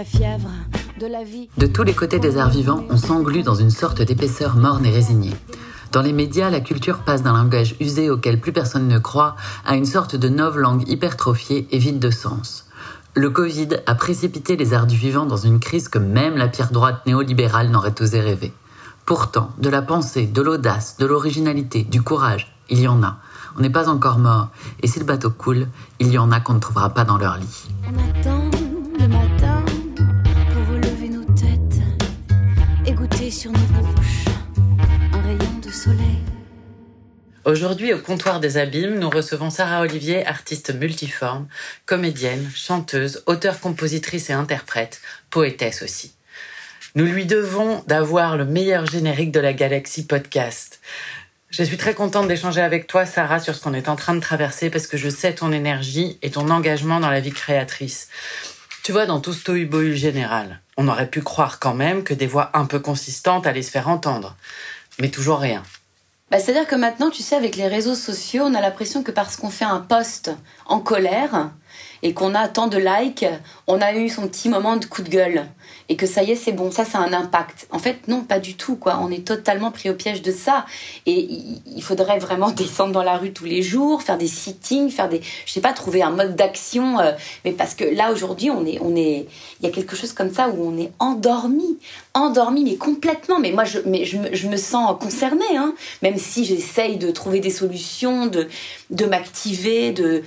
la fièvre de la vie. De tous les côtés des arts vivants, on s'englue dans une sorte d'épaisseur morne et résignée. Dans les médias, la culture passe d'un langage usé auquel plus personne ne croit à une sorte de langue hypertrophiée et vide de sens. Le Covid a précipité les arts du vivant dans une crise que même la pierre droite néolibérale n'aurait osé rêver. Pourtant, de la pensée, de l'audace, de l'originalité, du courage, il y en a. On n'est pas encore mort, et si le bateau coule, il y en a qu'on ne trouvera pas dans leur lit. On attend Aujourd'hui, au comptoir des abîmes, nous recevons Sarah Olivier, artiste multiforme, comédienne, chanteuse, auteure-compositrice et interprète, poétesse aussi. Nous lui devons d'avoir le meilleur générique de la galaxie podcast. Je suis très contente d'échanger avec toi, Sarah, sur ce qu'on est en train de traverser parce que je sais ton énergie et ton engagement dans la vie créatrice. Tu vois, dans tout ce tohu général, on aurait pu croire quand même que des voix un peu consistantes allaient se faire entendre. Mais toujours rien. Bah, C'est-à-dire que maintenant, tu sais, avec les réseaux sociaux, on a l'impression que parce qu'on fait un post en colère et qu'on a tant de likes, on a eu son petit moment de coup de gueule et que ça y est, c'est bon, ça, ça a un impact. En fait, non, pas du tout, quoi. On est totalement pris au piège de ça. Et il faudrait vraiment descendre dans la rue tous les jours, faire des sittings, faire des, je sais pas, trouver un mode d'action. Euh, mais parce que là, aujourd'hui, on est, on est, il y a quelque chose comme ça où on est endormi, endormi, mais complètement. Mais moi, je, mais je, je me sens concernée, hein. Même si j'essaye de trouver des solutions, de, de m'activer, de,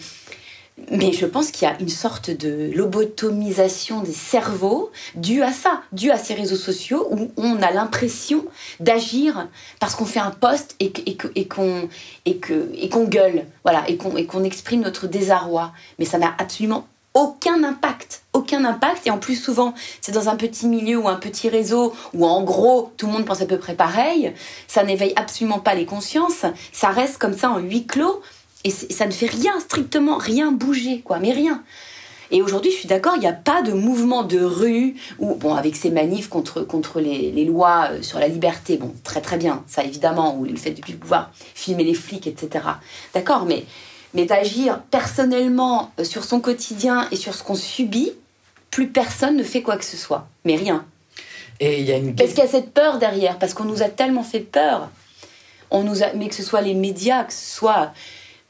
mais je pense qu'il y a une sorte de lobotomisation des cerveaux due à ça, due à ces réseaux sociaux où on a l'impression d'agir parce qu'on fait un post et, qu'on et qu'on gueule, voilà, et qu'on exprime notre désarroi. Mais ça n'a absolument aucun impact, aucun impact. Et en plus, souvent, c'est dans un petit milieu ou un petit réseau où, en gros, tout le monde pense à peu près pareil. Ça n'éveille absolument pas les consciences. Ça reste comme ça en huis clos. Et ça ne fait rien, strictement rien bouger, quoi, mais rien. Et aujourd'hui, je suis d'accord, il n'y a pas de mouvement de rue, ou bon, avec ces manifs contre, contre les, les, lois euh, sur la liberté, bon, très très bien, ça évidemment, ou le fait de pouvoir filmer les flics, etc. D'accord, mais, mais d'agir personnellement euh, sur son quotidien et sur ce qu'on subit, plus personne ne fait quoi que ce soit, mais rien. Et il y a une... Parce qu'il y a cette peur derrière, parce qu'on nous a tellement fait peur. On nous a, mais que ce soit les médias, que ce soit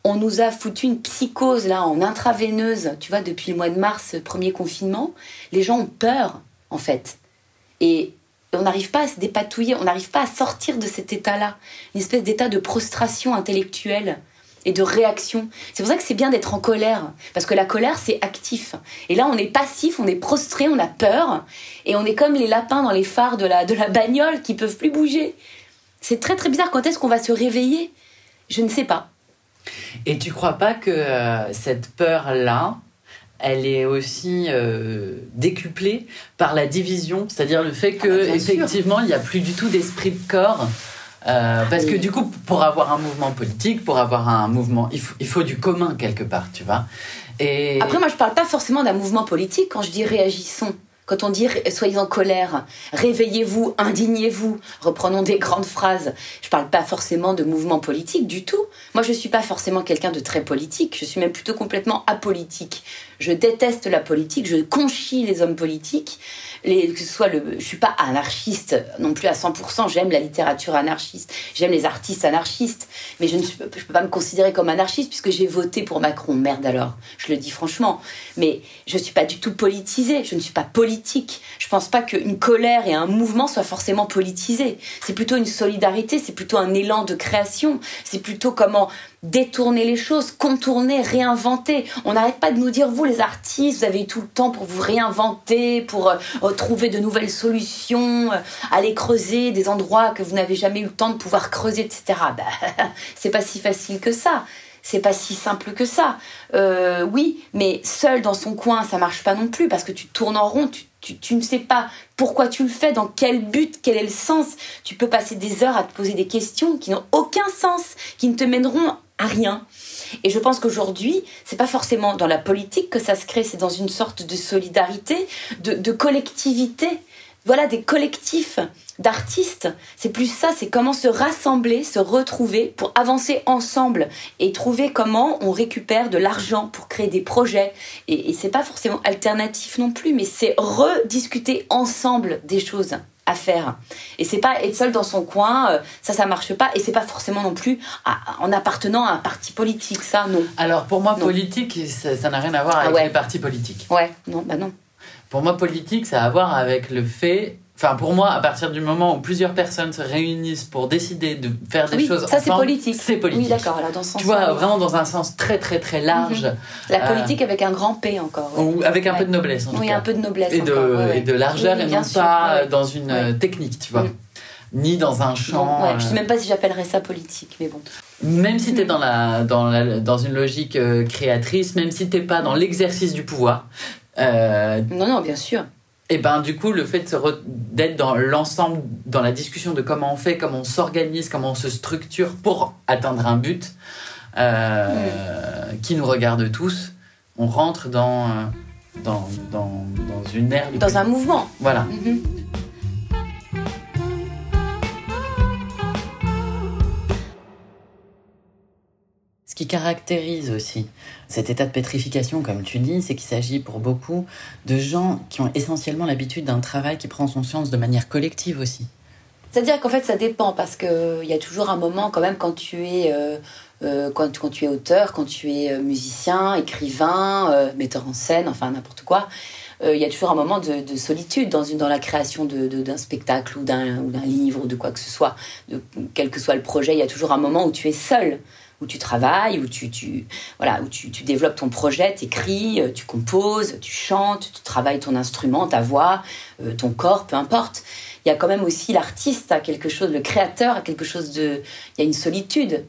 on nous a foutu une psychose là en intraveineuse, tu vois, depuis le mois de mars, premier confinement. Les gens ont peur, en fait. Et on n'arrive pas à se dépatouiller, on n'arrive pas à sortir de cet état-là, une espèce d'état de prostration intellectuelle et de réaction. C'est pour ça que c'est bien d'être en colère, parce que la colère, c'est actif. Et là, on est passif, on est prostré, on a peur, et on est comme les lapins dans les phares de la, de la bagnole qui peuvent plus bouger. C'est très très bizarre. Quand est-ce qu'on va se réveiller? Je ne sais pas. Et tu crois pas que euh, cette peur-là, elle est aussi euh, décuplée par la division, c'est-à-dire le fait que ah bah, effectivement il n'y a plus du tout d'esprit de corps. Euh, parce que du coup, pour avoir un mouvement politique, pour avoir un mouvement, il faut, il faut du commun quelque part, tu vois? Et... Après, moi, je parle pas forcément d'un mouvement politique quand je dis réagissons. Quand on dit soyez en colère, réveillez-vous, indignez-vous, reprenons des grandes phrases. Je ne parle pas forcément de mouvement politique du tout. Moi, je ne suis pas forcément quelqu'un de très politique. Je suis même plutôt complètement apolitique. Je déteste la politique. Je conchis les hommes politiques que ce soit le, je suis pas anarchiste non plus à 100%. J'aime la littérature anarchiste, j'aime les artistes anarchistes, mais je ne je peux pas me considérer comme anarchiste puisque j'ai voté pour Macron. Merde alors, je le dis franchement. Mais je suis pas du tout politisée. Je ne suis pas politique. Je pense pas qu'une colère et un mouvement soient forcément politisés. C'est plutôt une solidarité, c'est plutôt un élan de création. C'est plutôt comment détourner les choses, contourner, réinventer. On n'arrête pas de nous dire, vous les artistes, vous avez eu tout le temps pour vous réinventer, pour euh, trouver de nouvelles solutions, euh, aller creuser des endroits que vous n'avez jamais eu le temps de pouvoir creuser, etc. Bah, c'est pas si facile que ça. C'est pas si simple que ça. Euh, oui, mais seul dans son coin, ça marche pas non plus parce que tu tournes en rond, tu, tu, ne sais pas pourquoi tu le fais, dans quel but, quel est le sens. Tu peux passer des heures à te poser des questions qui n'ont aucun sens, qui ne te mèneront rien. Et je pense qu'aujourd'hui, c'est pas forcément dans la politique que ça se crée, c'est dans une sorte de solidarité, de, collectivité, voilà, des collectifs d'artistes. C'est plus ça, c'est comment se rassembler, se retrouver pour avancer ensemble et trouver comment on récupère de l'argent pour créer des projets. Et, et c'est pas forcément alternatif non plus, mais c'est rediscuter ensemble des choses à faire. Et c'est pas être seul dans son coin, euh, ça ça marche pas et c'est pas forcément non plus en appartenant à un parti politique, ça non. Alors pour moi politique ça n'a rien à voir avec ah les partis politiques. Ouais, non, bah non. Pour moi politique ça a à voir avec le fait Enfin, pour moi, à partir du moment où plusieurs personnes se réunissent pour décider de faire des choses ça c'est politique. C'est politique. Oui, d'accord. Alors dans ce sens. Tu vois, vraiment dans un sens très très très large. Mhm. La euh, politique avec un grand P encore. Ou avec un peu de noblesse. En oui, un peu de noblesse. Et de, et de largeur et non pas dans une euh, technique, tu vois. Mhm. Ni dans un champ. Je sais même pas si j'appellerais ça politique, mais bon. Même si tu es dans, la, dans, la, dans une logique euh, créatrice, même si tu pas dans l'exercice du pouvoir. non, non, bien sûr et ben du coup le fait d'être dans l'ensemble dans la discussion de comment on fait comment on s'organise comment on se structure pour atteindre un but euh, qui nous regarde tous on rentre dans euh, dans, dans, dans une ère dans un mouvement. Voilà. Mm-hmm. Qui caractérise aussi cet état de pétrification, comme tu dis, c'est qu'il s'agit pour beaucoup de gens qui ont essentiellement l'habitude d'un travail qui prend son sens de manière collective aussi. C'est-à-dire qu'en fait, ça dépend parce qu'il y a toujours un moment quand même quand tu es, euh, euh, quand, quand, tu es auteur, quand tu es euh, musicien, écrivain, metteur en scène, enfin n'importe quoi. Il y a toujours un moment de, solitude dans, une, dans la création d'un de, spectacle ou d'un livre ou de quoi que ce soit. De, quel que soit le projet, il y a toujours un moment où tu es seul où tu travailles, où tu, voilà, où tu, développes ton projet, tu écris, euh, tu composes, tu chantes, tu travailles ton instrument, ta voix, euh, ton corps, peu importe. Il y a quand même aussi l'artiste à quelque chose, le créateur à quelque chose de... Il y a une solitude.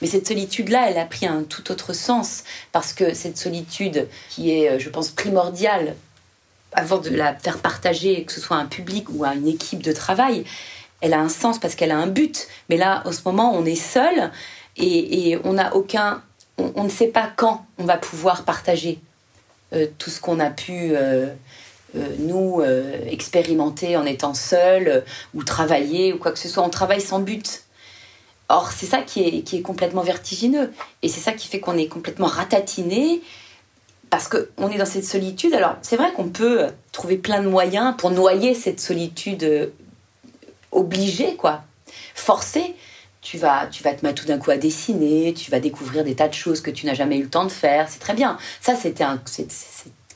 Mais cette solitude-là, elle a pris un tout autre sens, parce que cette solitude qui est, euh, je pense, primordiale avant de la faire partager, que ce soit à un public ou à une équipe de travail, elle a un sens parce qu'elle a un but. Mais là, en ce moment, on est seul et, on n'a aucun, on, ne sait pas quand on va pouvoir partager euh, tout ce qu'on a pu euh, euh, nous expérimenter en étant seul ou travailler ou quoi que ce soit. On travaille sans but. Or, c'est ça qui est, qui est complètement vertigineux et c'est ça qui fait qu'on est complètement ratatiné parce qu'on est dans cette solitude. Alors, c'est vrai qu'on peut trouver plein de moyens pour noyer cette solitude obligée, quoi, forcée tu vas, tu vas te mettre tout d'un coup à dessiner, tu vas découvrir des tas de choses que tu n'as jamais eu le temps de faire. C'est très bien. Ça, c'était c'est,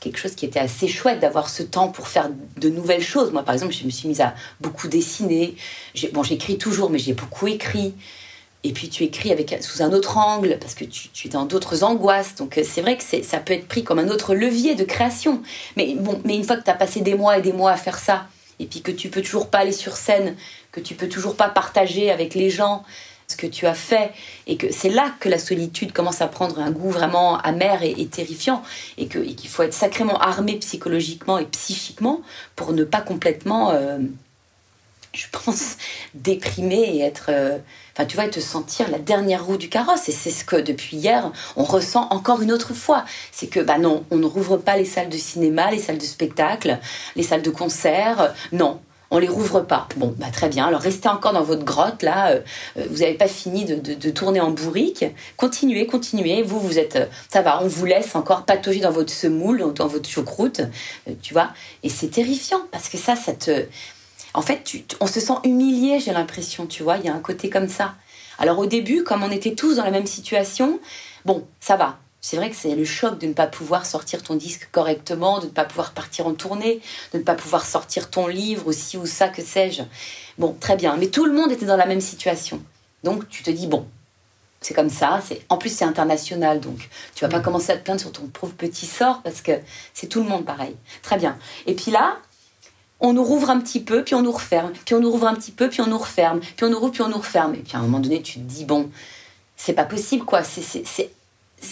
quelque chose qui était assez chouette d'avoir ce temps pour faire de nouvelles choses. Moi, par exemple, je me suis mise à beaucoup dessiner. Bon, j'écris toujours, mais j'ai beaucoup écrit. Et puis tu écris avec sous un autre angle parce que tu, es dans d'autres angoisses. Donc euh, c'est vrai que ça peut être pris comme un autre levier de création. Mais bon, mais une fois que tu as passé des mois et des mois à faire ça, et puis que tu peux toujours pas aller sur scène, que tu peux toujours pas partager avec les gens ce que tu as fait et que c'est là que la solitude commence à prendre un goût vraiment amer et, terrifiant et qu'il faut être sacrément armé psychologiquement et psychiquement pour ne pas complètement euh, je pense déprimer et être euh, enfin tu vois te sentir la dernière roue du carrosse. Et c'est ce que depuis hier on ressent encore une autre fois. C'est que bah non on ne rouvre pas les salles de cinéma les salles de spectacle les salles de concert. Non on les rouvre pas. Bon, bah très bien. Alors restez encore dans votre grotte là. Euh, euh, vous n'avez pas fini de, tourner en bourrique. Continuez, continuez. Vous, vous êtes, euh, ça va. On vous laisse encore patauger dans votre semoule, dans votre choucroute, tu vois. Et c'est terrifiant parce que ça, ça te, en fait, on se sent humilié. J'ai l'impression, tu vois. Il y a un côté comme ça. Alors au début, comme on était tous dans la même situation, bon, ça va c'est vrai que c'est le choc de ne pas pouvoir sortir ton disque correctement, de ne pas pouvoir partir en tournée, de ne pas pouvoir sortir ton livre aussi ou ça, que sais-je. Bon, très bien. Mais tout le monde était dans la même situation. Donc tu te dis, bon, c'est comme ça. C'est En plus, c'est international, donc tu vas pas mm. commencer à te plaindre sur ton pauvre petit sort parce que c'est tout le monde pareil. Très bien. Et puis là, on nous rouvre un petit peu, puis on nous referme, puis on nous rouvre un petit peu, puis on nous referme, puis on nous rouvre, puis on nous referme. Et puis à un moment donné, tu te dis, bon, c'est pas possible, quoi. C'est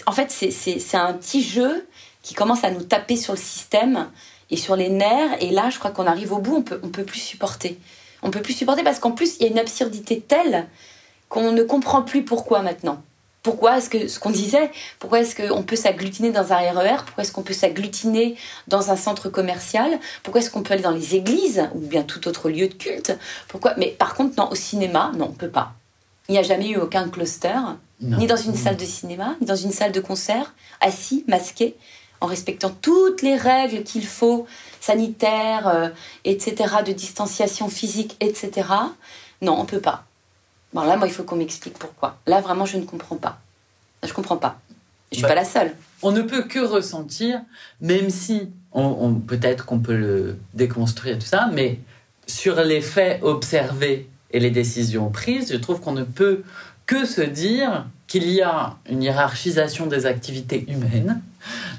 en fait, c'est un petit jeu qui commence à nous taper sur le système et sur les nerfs. Et là, je crois qu'on arrive au bout, on peut, peut plus supporter. On peut plus supporter parce qu'en plus, il y a une absurdité telle qu'on ne comprend plus pourquoi maintenant. Pourquoi est-ce que ce qu'on disait, pourquoi est-ce qu'on peut s'agglutiner dans un RER Pourquoi est-ce qu'on peut s'agglutiner dans un centre commercial Pourquoi est-ce qu'on peut aller dans les églises ou bien tout autre lieu de culte Pourquoi Mais par contre, non, au cinéma, non, on peut pas. Il n'y a jamais eu aucun cluster, ni dans une salle de cinéma, ni dans une salle de concert, assis, masqué, en respectant toutes les règles qu'il faut, sanitaires, euh, etc., de distanciation physique, etc. Non, on peut pas. Bon, là, moi, il faut qu'on m'explique pourquoi. Là, vraiment, je ne comprends pas. Je comprends pas. Je suis Bah, pas la seule. On ne peut que ressentir, même si on, on- peut-être qu'on peut le déconstruire tout ça, mais sur les faits observés et les décisions prises, je trouve qu'on ne peut que se dire qu'il y a une hiérarchisation des activités humaines.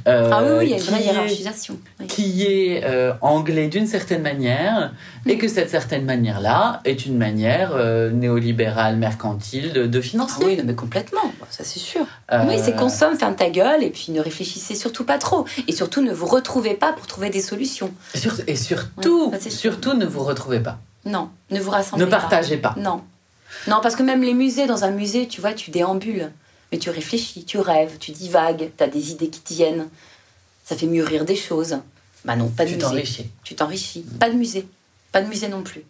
euh, ah oui, oui, il y a une vraie est- hiérarchisation. Oui. qui est euh, anglais d'une certaine manière et que cette certaine manière-là est une manière euh, néolibérale, mercantile de, de Ah financer. oui, non, mais complètement, ça c'est sûr. Euh, Oui, c'est consomme, ferme ta gueule, et puis ne réfléchissez surtout pas trop. Et surtout, ne vous retrouvez pas pour trouver des solutions. et sur- et surtout, Ouais, surtout ne vous retrouvez pas. Non, ne vous rassemblez Ne pas. partagez pas. Non. Non, parce que même les musées, dans un musée, tu vois, tu déambules. Mais tu réfléchis, tu rêves, tu divagues, tu as des idées qui te viennent. Ça fait mûrir des choses. Bah non, pas de Tu musée. t'enrichis. Tu t'enrichis. Pas de musée. Pas de musée non plus.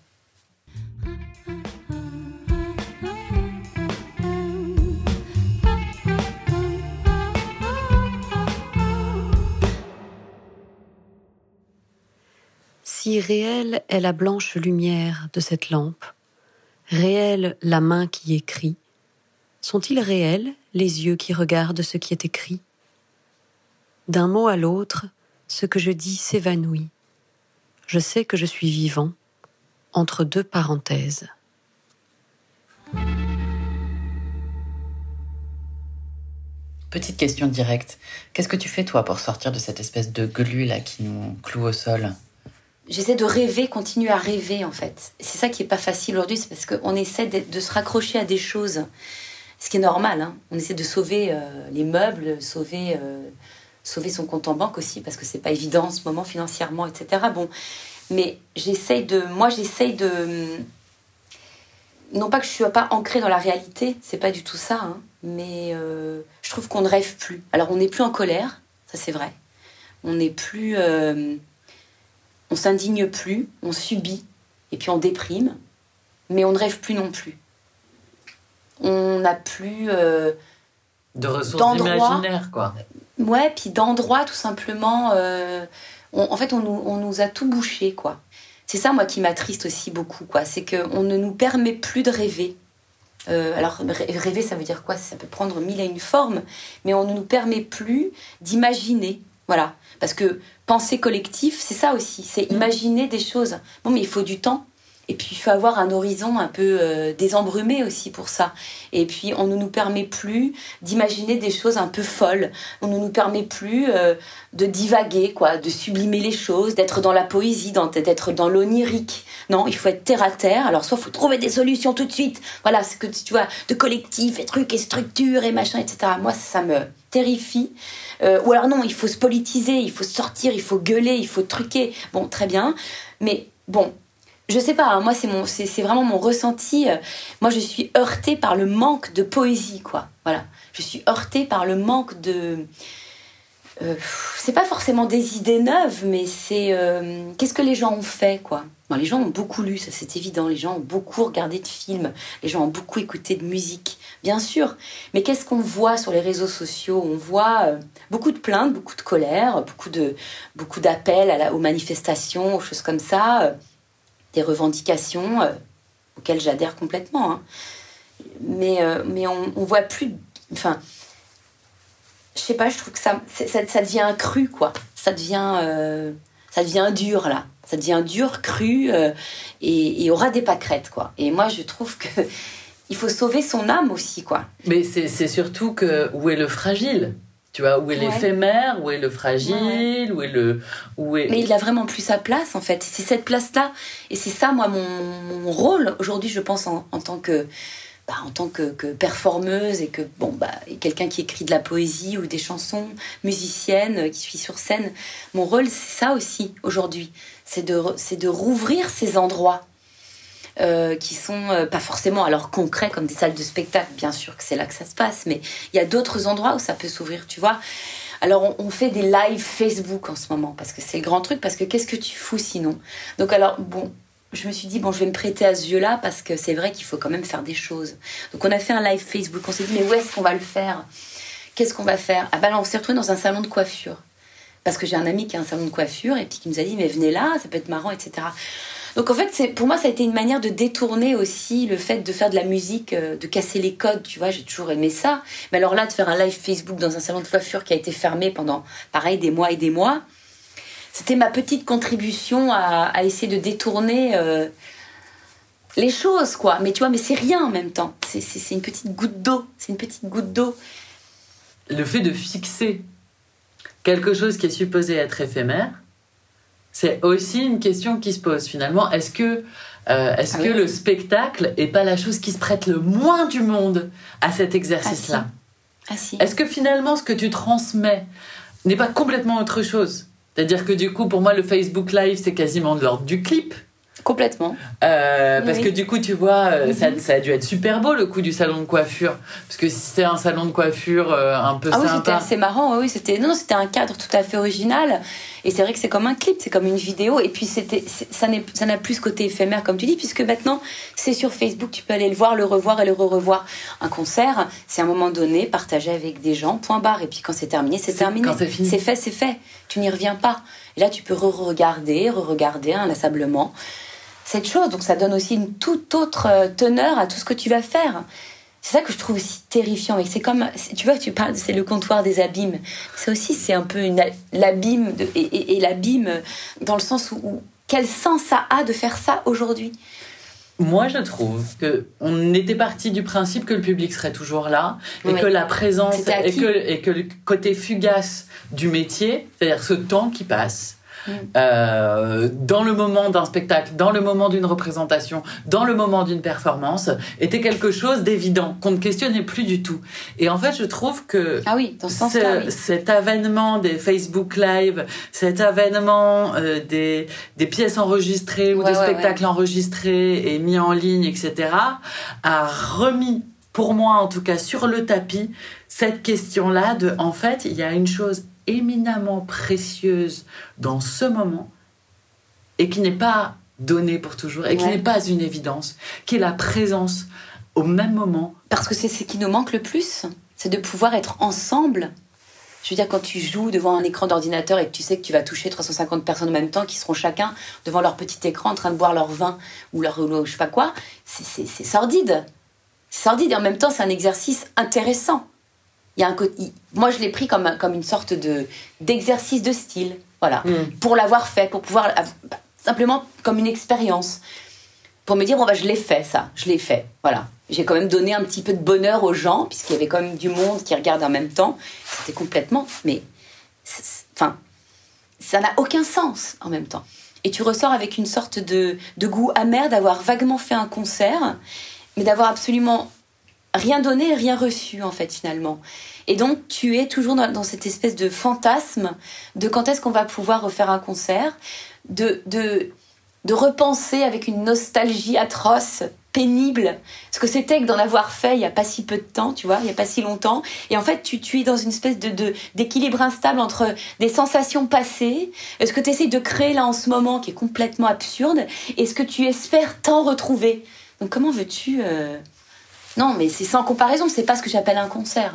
Si réelle est la blanche lumière de cette lampe, réelle la main qui écrit, sont-ils réels les yeux qui regardent ce qui est écrit? D'un mot à l'autre, ce que je dis s'évanouit. Je sais que je suis vivant entre deux parenthèses. Petite question directe. Qu'est-ce que tu fais toi pour sortir de cette espèce de glu là qui nous cloue au sol? J'essaie de rêver, continuer à rêver en fait. C'est ça qui est pas facile aujourd'hui, c'est parce qu'on essaie de, se raccrocher à des choses. Ce qui est normal, hein. on essaie de sauver euh, les meubles, sauver, euh, sauver son compte en banque aussi, parce que c'est pas évident en ce moment financièrement, etc. Bon, mais j'essaye de, moi j'essaye de, non pas que je suis pas ancrée dans la réalité, c'est pas du tout ça, hein, mais euh, je trouve qu'on ne rêve plus. Alors on n'est plus en colère, ça c'est vrai. On n'est plus, on s'indigne plus, on subit et puis on déprime, mais on ne rêve plus non plus. On n'a plus, euh, De ressources imaginaires quoi. ouais, puis d'endroits tout simplement. euh, on- en fait, on nous, on nous a tout bouché, quoi. C'est ça, moi, qui m'attriste aussi beaucoup, quoi. C'est qu'on ne nous permet plus de rêver. Euh, alors, rê- rêver, ça veut dire quoi? Ça peut prendre mille et une formes, mais on ne nous permet plus d'imaginer. Voilà. Parce que penser collectif, c'est ça aussi. C'est imaginer des choses. Bon, mais il faut du temps. Et puis, il faut avoir un horizon un peu euh, désembrumé aussi pour ça. Et puis, on ne nous permet plus d'imaginer des choses un peu folles. On ne nous permet plus euh, de divaguer, quoi, de sublimer les choses, d'être dans la poésie, d'être dans l'onirique. Non, il faut être terre à terre. Alors, soit il faut trouver des solutions tout de suite. Voilà, ce que tu vois, de collectif et trucs et structures et machin, etc. Moi, ça me terrifie. Euh, ou alors non, il faut se politiser, il faut sortir, il faut gueuler, il faut truquer. Bon, très bien. Mais bon, je sais pas, hein, moi c'est mon, c'est, vraiment mon ressenti. Euh, Moi je suis heurtée par le manque de poésie, quoi. Voilà, je suis heurtée par le manque de. euh, c'est pas forcément des idées neuves, mais c'est euh, qu'est-ce que les gens ont fait, quoi. Bon, les gens ont beaucoup lu, ça c'est évident. Les gens ont beaucoup regardé de films, les gens ont beaucoup écouté de musique, bien sûr. Mais qu'est-ce qu'on voit sur les réseaux sociaux? On voit euh, beaucoup de plaintes, beaucoup de colère, beaucoup de beaucoup d'appels aux manifestations, aux choses comme ça. euh, des revendications euh, auxquelles j'adhère complètement. hein. Mais, mais on, on voit plus. Enfin, je sais pas, je trouve que ça, ça, devient cru, quoi. Ça devient, ça devient dur, là. Ça devient dur, cru, et, et aura des pâquerettes, quoi. Et moi, je trouve que il faut sauver son âme aussi, quoi. Mais c'est surtout que où est le fragile Tu vois, où est Ouais. l'éphémère Où est le fragile Ouais, Où est le. Où est... Mais il a vraiment plus sa place, en fait. C'est cette place-là. Et c'est ça, moi, mon, mon rôle aujourd'hui, je pense, en, en tant que. bah, en tant que, que performeuse et que bon bah quelqu'un qui écrit de la poésie ou des chansons musicienne euh, qui suis sur scène mon rôle c'est ça aussi aujourd'hui c'est de c'est de rouvrir ces endroits euh, qui sont euh, pas forcément alors concrets comme des salles de spectacle, bien sûr que c'est là que ça se passe, mais il y a d'autres endroits où ça peut s'ouvrir, tu vois. Alors on, fait des lives Facebook en ce moment parce que c'est le grand truc, parce que qu'est-ce que tu fous sinon? Donc alors bon, je me suis dit, bon, je vais me prêter à ce jeu-là parce que c'est vrai qu'il faut quand même faire des choses. Donc, on a fait un live Facebook. On s'est dit, mais où est-ce qu'on va le faire? Qu'est-ce qu'on va faire? Ah, ben là, on s'est retrouvé dans un salon de coiffure. Parce que j'ai un ami qui a un salon de coiffure et puis qui nous a dit, mais venez là, ça peut être marrant, etc. Donc, en fait, pour moi, ça a été une manière de détourner aussi le fait de faire de la musique, euh, de casser les codes, tu vois, j'ai toujours aimé ça. Mais alors là, de faire un live Facebook dans un salon de coiffure qui a été fermé pendant, pareil, des mois et des mois c'était ma petite contribution à, essayer de détourner euh, les choses, quoi. Mais tu vois, mais c'est rien en même temps. C'est une petite goutte d'eau. C'est une petite goutte d'eau. Le fait de fixer quelque chose qui est supposé être éphémère, c'est aussi une question qui se pose finalement. Est-ce que, euh, est-ce Ah que oui. le spectacle est pas la chose qui se prête le moins du monde à cet exercice-là? Ah si. Est-ce que finalement ce que tu transmets n'est pas complètement autre chose? C'est-à-dire que du coup, pour moi, le Facebook Live, c'est quasiment de l'ordre du clip. Complètement. Euh, parce que du coup, tu vois, euh, ça, Mhm. ça a dû être super beau le coup du salon de coiffure. Parce que si c'est un salon de coiffure euh, un peu Ah oui, c'était sympa. assez marrant. Oui, c'était non, c'était un cadre tout à fait original. Et c'est vrai que c'est comme un clip, c'est comme une vidéo. Et puis c'était, ça n'a plus ce côté éphémère comme tu dis, puisque maintenant c'est sur Facebook, tu peux aller le voir, le revoir et le re-revoir. Un concert, c'est un moment donné partagé avec des gens, point barre. Et puis quand c'est terminé, c'est terminé. quand c'est fini. C'est fait, c'est fait. Tu n'y reviens pas. Et là, tu peux re-regarder, re-regarder inlassablement cette chose. Donc ça donne aussi une toute autre euh, teneur à tout ce que tu vas faire. C'est ça que je trouve aussi terrifiant. Et c'est comme, tu vois, tu parles, c'est le comptoir des abîmes. C'est aussi, c'est un peu l'abîme et, et- et l'abîme dans le sens où, où quel sens ça a de faire ça aujourd'hui? Moi, je trouve que on était parti du principe que le public serait toujours là et que la présence et que, et que le côté fugace du métier, c'est-à-dire ce temps qui passe. Euh, dans le moment d'un spectacle, dans le moment d'une représentation, dans le moment d'une performance, était quelque chose d'évident, qu'on ne questionnait plus du tout. Et en fait, je trouve que Ah oui, dans ce sens-là, ce- oui. cet avènement des Facebook Live, cet avènement euh, des, des pièces enregistrées ou Ouais, des ouais, spectacles enregistrés et mis en ligne, etc., a remis, pour moi en tout cas, sur le tapis cette question-là de, en fait, il y a une chose éminemment précieuse dans ce moment et qui n'est pas donnée pour toujours et qui n'est pas une évidence, qui est la présence au même moment Parce que c'est ce qui nous manque le plus, c'est de pouvoir être ensemble. Je veux dire, quand tu joues devant un écran d'ordinateur et que tu sais que tu vas toucher 350 personnes en même temps qui seront chacun devant leur petit écran en train de boire leur vin ou leur ou je sais pas quoi, c'est sordide. C'est sordide et en même temps, c'est un exercice intéressant. Il y a un côté, moi, je l'ai pris comme, comme une sorte de d'exercice de style. Voilà. Pour l'avoir fait, pour pouvoir. bah, simplement comme une expérience pour me dire bon bah je l'ai fait ça, je l'ai fait, voilà. J'ai quand même donné un petit peu de bonheur aux gens puisqu'il y avait quand même du monde qui regarde en même temps. C'était complètement, mais enfin, ça n'a aucun sens en même temps. Et tu ressors avec une sorte de, de goût amer d'avoir vaguement fait un concert, mais d'avoir absolument rien donné, rien reçu en fait finalement. Et donc tu es toujours dans, cette espèce de fantasme de quand est-ce qu'on va pouvoir refaire un concert, de, de, repenser avec une nostalgie atroce, pénible, ce que c'était que d'en avoir fait il n'y a pas si peu de temps, tu vois, il n'y a pas si longtemps. Et en fait, tu, es dans une espèce de, d'équilibre instable entre des sensations passées, ce que tu essayes de créer là en ce moment qui est complètement absurde, et ce que tu espères t'en retrouver. Donc comment veux-tu... euh, Non, mais c'est sans comparaison, c'est pas ce que j'appelle un concert.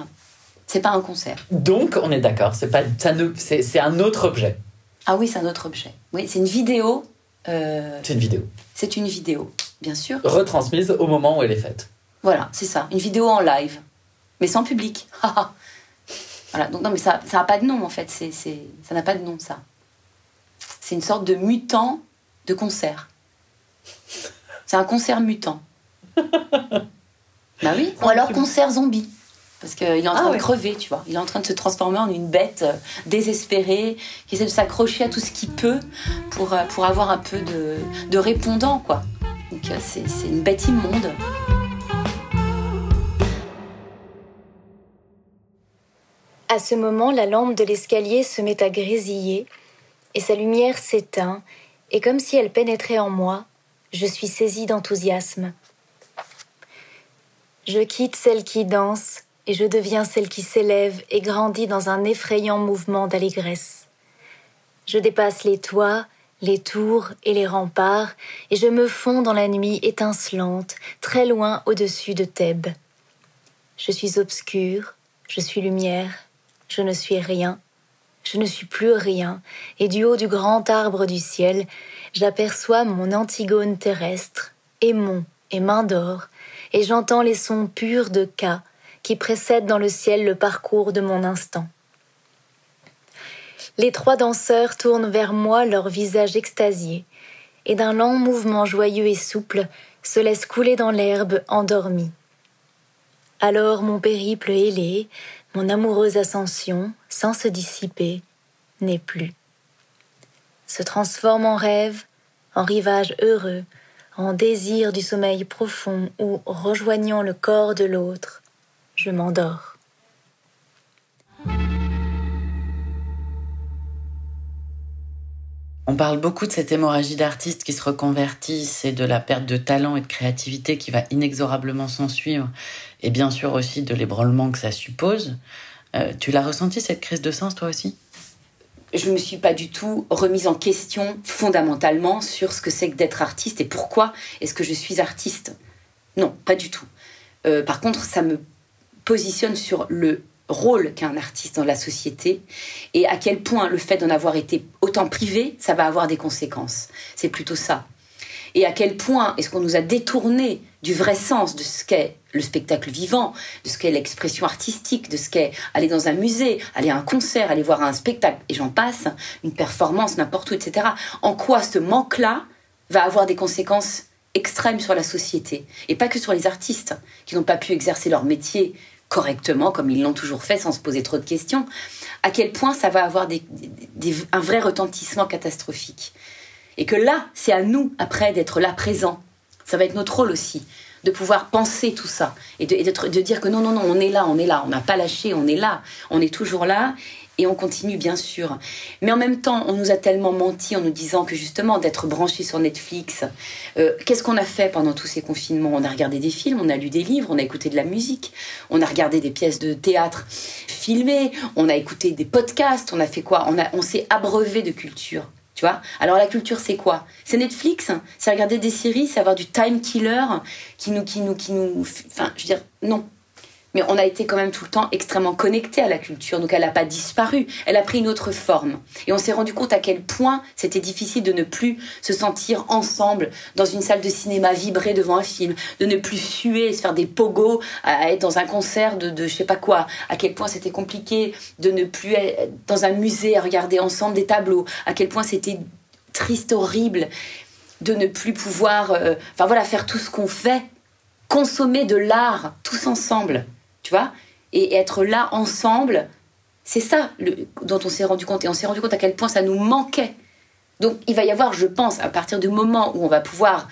C'est pas un concert. Donc, on est d'accord, c'est pas, ça ne, c'est, c'est un autre objet. Ah oui, c'est un autre objet. Oui, c'est une vidéo. euh, C'est une vidéo c'est une vidéo, bien sûr. retransmise au moment où elle est faite. Voilà, c'est ça. Une vidéo en live, mais sans public. voilà, donc non, mais ça ça n'a pas de nom en fait. C'est, c'est, ça n'a pas de nom, ça. C'est une sorte de mutant de concert. C'est un concert mutant. bah oui. Ou alors concert zombie. Parce qu'il est en train Ah de ouais. crever, tu vois. Il est en train de se transformer en une bête euh, désespérée qui essaie de s'accrocher à tout ce qu'il peut pour, euh, pour avoir un peu de, de répondant, quoi. Donc euh, c'est, c'est une bête immonde. À ce moment, la lampe de l'escalier se met à grésiller, et sa lumière s'éteint, et comme si elle pénétrait en moi, je suis saisie d'enthousiasme. Je quitte celle qui danse et je deviens celle qui s'élève et grandit dans un effrayant mouvement d'allégresse. Je dépasse les toits, les tours et les remparts, et je me fonds dans la nuit étincelante, très loin au-dessus de Thèbes. Je suis obscure, je suis lumière, je ne suis rien, je ne suis plus rien, et du haut du grand arbre du ciel, j'aperçois mon Antigone terrestre, aimon et main d'or, et j'entends les sons purs de Ka qui précèdent dans le ciel le parcours de mon instant. Les trois danseurs tournent vers moi leur visage extasié, et d'un lent mouvement joyeux et souple se laissent couler dans l'herbe endormie. Alors mon périple ailé, mon amoureuse ascension, sans se dissiper, n'est plus. Se transforme en rêve, en rivage heureux, en désir du sommeil profond où, rejoignant le corps de l'autre, je m'endors. On parle beaucoup de cette hémorragie d'artistes qui se reconvertissent et de la perte de talent et de créativité qui va inexorablement s'en suivre, et bien sûr aussi de l'ébranlement que ça suppose. Euh, tu l'as ressenti cette crise de sens toi aussi? Je ne me suis pas du tout remise en question fondamentalement sur ce que c'est que d'être artiste et pourquoi est-ce que je suis artiste. Non, pas du tout. Euh, par contre, ça me positionne sur le rôle qu'a un artiste dans la société et à quel point le fait d'en avoir été autant privé, ça va avoir des conséquences. C'est plutôt ça. Et à quel point est-ce qu'on nous a détourné du vrai sens de ce qu'est le spectacle vivant, de ce qu'est l'expression artistique, de ce qu'est aller dans un musée, aller à un concert, aller voir un spectacle, et j'en passe, une performance n'importe où, etc. En quoi ce manque-là va avoir des conséquences extrêmes sur la société, et pas que sur les artistes qui n'ont pas pu exercer leur métier correctement, comme ils l'ont toujours fait, sans se poser trop de questions, à quel point ça va avoir un vrai retentissement catastrophique? Et que là, c'est à nous, après, d'être là présent. Ça va être notre rôle aussi, de pouvoir penser tout ça et de, de dire que non, non, non, on est là, on est là, on n'a pas lâché, on est là, on est toujours là et on continue bien sûr. Mais en même temps, on nous a tellement menti en nous disant que justement d'être branché sur Netflix, euh, qu'est-ce qu'on a fait pendant tous ces confinements? On a regardé des films, on a lu des livres, on a écouté de la musique, on a regardé des pièces de théâtre filmées, on a écouté des podcasts, on a fait quoi? On, on s'est abreuvé de culture. Alors la culture, c'est quoi? C'est Netflix, c'est regarder des séries, c'est avoir du time killer qui nous, qui nous, qui nous, enfin, je veux dire, non, mais on a été quand même tout le temps extrêmement connecté à la culture, donc elle n'a pas disparu, elle a pris une autre forme. Et on s'est rendu compte à quel point c'était difficile de ne plus se sentir ensemble dans une salle de cinéma, vibrer devant un film, de ne plus suer, se faire des pogos, à être dans un concert de, de je sais pas quoi, à quel point c'était compliqué de ne plus être dans un musée à regarder ensemble des tableaux, à quel point c'était triste, horrible de ne plus pouvoir, euh, enfin voilà, faire tout ce qu'on fait, consommer de l'art tous ensemble tu vois? Et être là ensemble, c'est ça dont on s'est rendu compte. Et on s'est rendu compte à quel point ça nous manquait. Donc il va y avoir, je pense, à partir du moment où on va pouvoir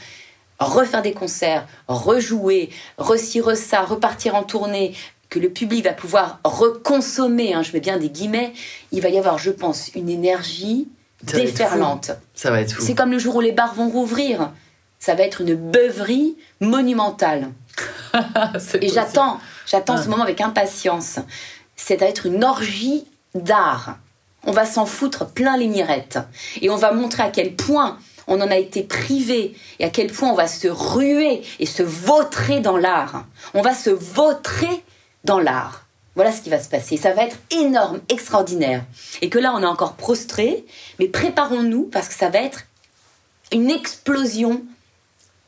refaire des concerts, rejouer, recire ça, repartir en tournée, que le public va pouvoir reconsommer, hein, je mets bien des guillemets, il va y avoir, je pense, une énergie déferlante. Ça va être fou. C'est comme le jour où les bars vont rouvrir. Ça va être une beuverie monumentale. Et j'attends, j'attends ce ah. moment avec impatience. C'est à être une orgie d'art. On va s'en foutre plein les mirettes. Et on va montrer à quel point on en a été privé et à quel point on va se ruer et se vautrer dans l'art. On va se vautrer dans l'art. Voilà ce qui va se passer. Ça va être énorme, extraordinaire. Et que là, on est encore prostré, mais préparons-nous parce que ça va être une explosion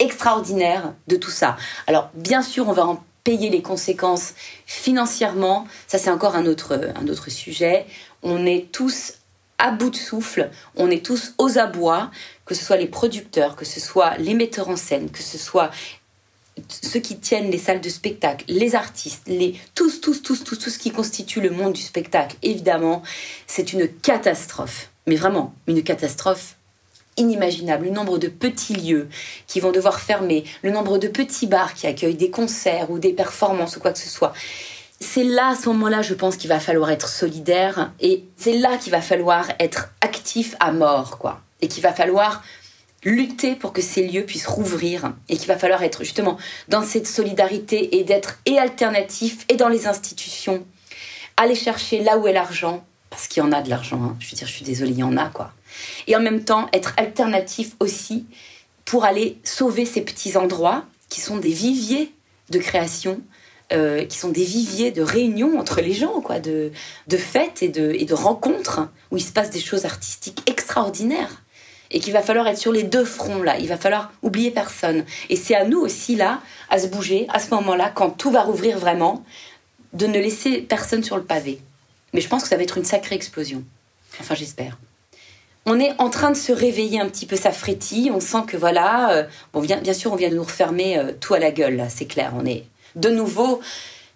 extraordinaire de tout ça. Alors, bien sûr, on va en payer les conséquences financièrement. Ça, c'est encore un autre, un autre sujet. On est tous à bout de souffle, on est tous aux abois, que ce soit les producteurs, que ce soit les metteurs en scène, que ce soit ceux qui tiennent les salles de spectacle, les artistes, les tous, tous, tous, tous, tout ce qui constitue le monde du spectacle. Évidemment, c'est une catastrophe, mais vraiment une catastrophe inimaginable, le nombre de petits lieux qui vont devoir fermer, le nombre de petits bars qui accueillent des concerts ou des performances ou quoi que ce soit. C'est là, à ce moment-là, je pense qu'il va falloir être solidaire et c'est là qu'il va falloir être actif à mort, quoi. Et qu'il va falloir lutter pour que ces lieux puissent rouvrir et qu'il va falloir être justement dans cette solidarité et d'être et alternatif et dans les institutions, aller chercher là où est l'argent, parce qu'il y en a de l'argent, hein. je veux dire, je suis désolée, il y en a quoi. Et en même temps, être alternatif aussi pour aller sauver ces petits endroits qui sont des viviers de création, euh, qui sont des viviers de réunion entre les gens, quoi, de, de fêtes et de, et de rencontres où il se passe des choses artistiques extraordinaires et qu'il va falloir être sur les deux fronts là. Il va falloir oublier personne. Et c'est à nous aussi là, à se bouger à ce moment-là, quand tout va rouvrir vraiment, de ne laisser personne sur le pavé. Mais je pense que ça va être une sacrée explosion. Enfin, j'espère. On est en train de se réveiller un petit peu, ça frétille. On sent que voilà, euh, bon, bien, bien sûr, on vient de nous refermer euh, tout à la gueule, là, c'est clair. On est de nouveau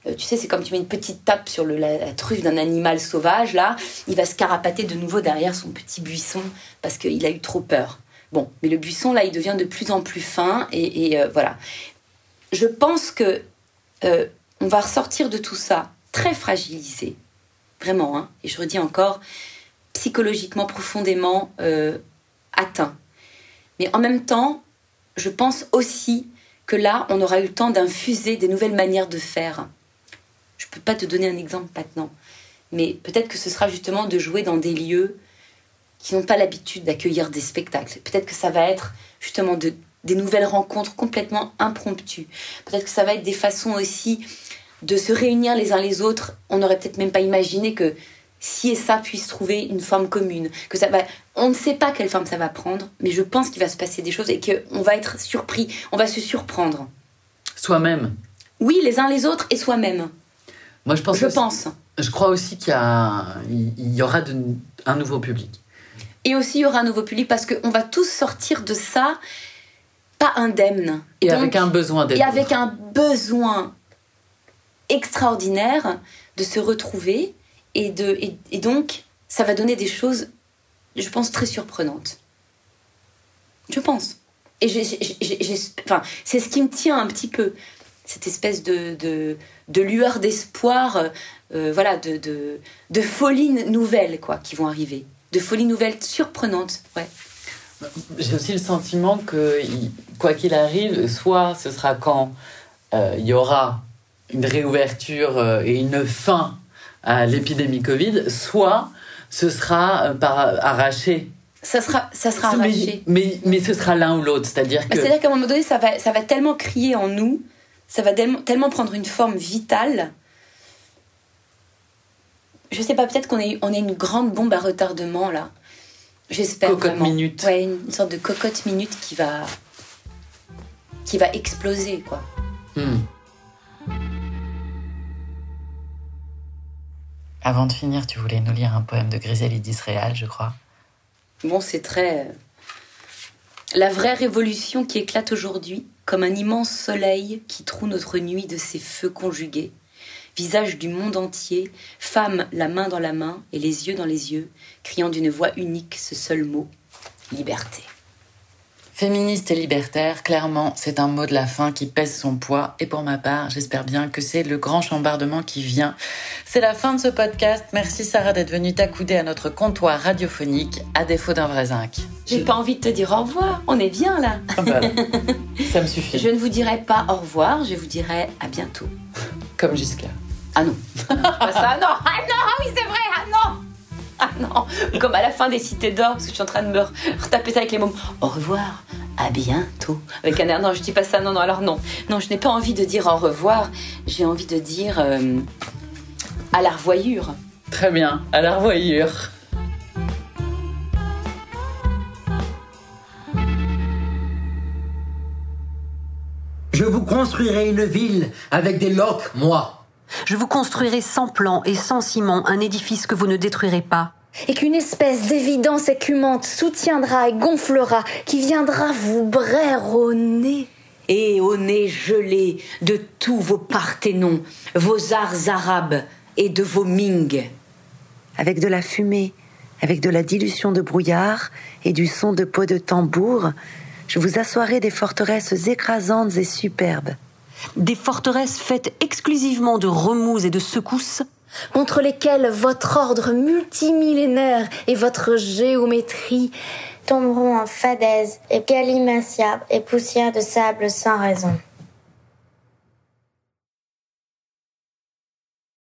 euh, tu sais, c'est comme tu mets une petite tape sur la, truffe d'un animal sauvage, là, il va se carapater de nouveau derrière son petit buisson parce qu'il a eu trop peur. Bon, mais le buisson, là, il devient de plus en plus fin et, euh, voilà. Je pense que euh, on va ressortir de tout ça très fragilisé, vraiment, hein, et je redis encore, psychologiquement profondément atteint. Mais en même temps, je pense aussi que là, on aura eu le temps d'infuser des nouvelles manières de faire je peux pas te donner un exemple maintenant. Mais peut-être que ce sera justement de jouer dans des lieux qui n'ont pas l'habitude d'accueillir des spectacles. Peut-être que ça va être justement de, des nouvelles rencontres complètement impromptues. Peut-être que ça va être des façons aussi de se réunir les uns les autres. On n'aurait peut-être même pas imaginé que si et ça puisse trouver une forme commune. Que ça va, on ne sait pas quelle forme ça va prendre, mais je pense qu'il va se passer des choses et qu'on va être surpris, on va se surprendre. Soi-même. Oui, les uns les autres et soi-même. Moi, je pense. Je pense. Je crois aussi qu'il y, y, aura un nouveau public. Et aussi, il y aura un nouveau public parce qu'on va tous sortir de ça pas indemne. Et, avec un besoin d'être. Et avec un besoin extraordinaire de se retrouver. Et, de, et, donc, ça va donner des choses, je pense, très surprenantes. Je pense. Et enfin, c'est ce qui me tient un petit peu cette espèce de, de, lueur d'espoir, euh, euh, voilà, de, de, de folie nouvelles quoi, qui vont arriver. De folie nouvelles surprenantes, ouais. J'ai aussi le sentiment que, quoi qu'il arrive, soit ce sera quand euh, il y aura une réouverture et une fin à l'épidémie Covid, soit ce sera par arraché ça sera, ça sera arraché. Mais, mais, ce sera l'un ou l'autre, c'est-à-dire que. C'est-à-dire qu'à un moment donné, ça va, ça va tellement crier en nous ça va tellement prendre une forme vitale. Je sais pas, peut-être qu'on est, on est une grande bombe à retardement là. J'espère cocotte minute. Ouais, une sorte de cocotte minute qui va qui va exploser quoi. Hmm. Avant de finir, tu voulais nous lire un poème de Griselide d'Israël, je crois. Bon, c'est très la vraie révolution qui éclate aujourd'hui comme un immense soleil qui troue notre nuit de ses feux conjugués. Visage du monde entier, femme la main dans la main et les yeux dans les yeux, criant d'une voix unique ce seul mot liberté. Féministe et libertaire, clairement, c'est un mot de la fin qui pèse son poids. Et pour ma part, j'espère bien que c'est le grand chambardement qui vient. C'est la fin de ce podcast. Merci Sarah d'être venue t'accouder à notre comptoir radiophonique, à défaut d'un vrai zinc. J'ai pas envie de te dire au revoir. On est bien là. Ah, Ça me suffit. Je ne vous dirai pas au revoir, je vous dirai à bientôt. Comme jusqu'à. Ah non. pas ça, non. Ah non, ah oui, c'est vrai, ah non. Ah non, comme à la fin des Cités d'Or, parce que je suis en train de me retaper ça avec les mots. Au revoir, à bientôt. Avec un air, non, je dis pas ça, non, non, alors non. Non, je n'ai pas envie de dire au revoir, j'ai envie de dire euh, à la revoyure. Très bien, à la revoyure. Je vous construirai une ville avec des loques, moi. Je vous construirai sans plan et sans ciment un édifice que vous ne détruirez pas. Et qu'une espèce d'évidence écumante soutiendra et gonflera, qui viendra vous braire au nez. Et au nez gelé de tous vos parthénons, vos arts arabes et de vos Ming. Avec de la fumée, avec de la dilution de brouillard et du son de peau de tambour, je vous assoirai des forteresses écrasantes et superbes des forteresses faites exclusivement de remous et de secousses, contre lesquels votre ordre multimillénaire et votre géométrie tomberont en fadaise et galimatia et poussière de sable sans raison.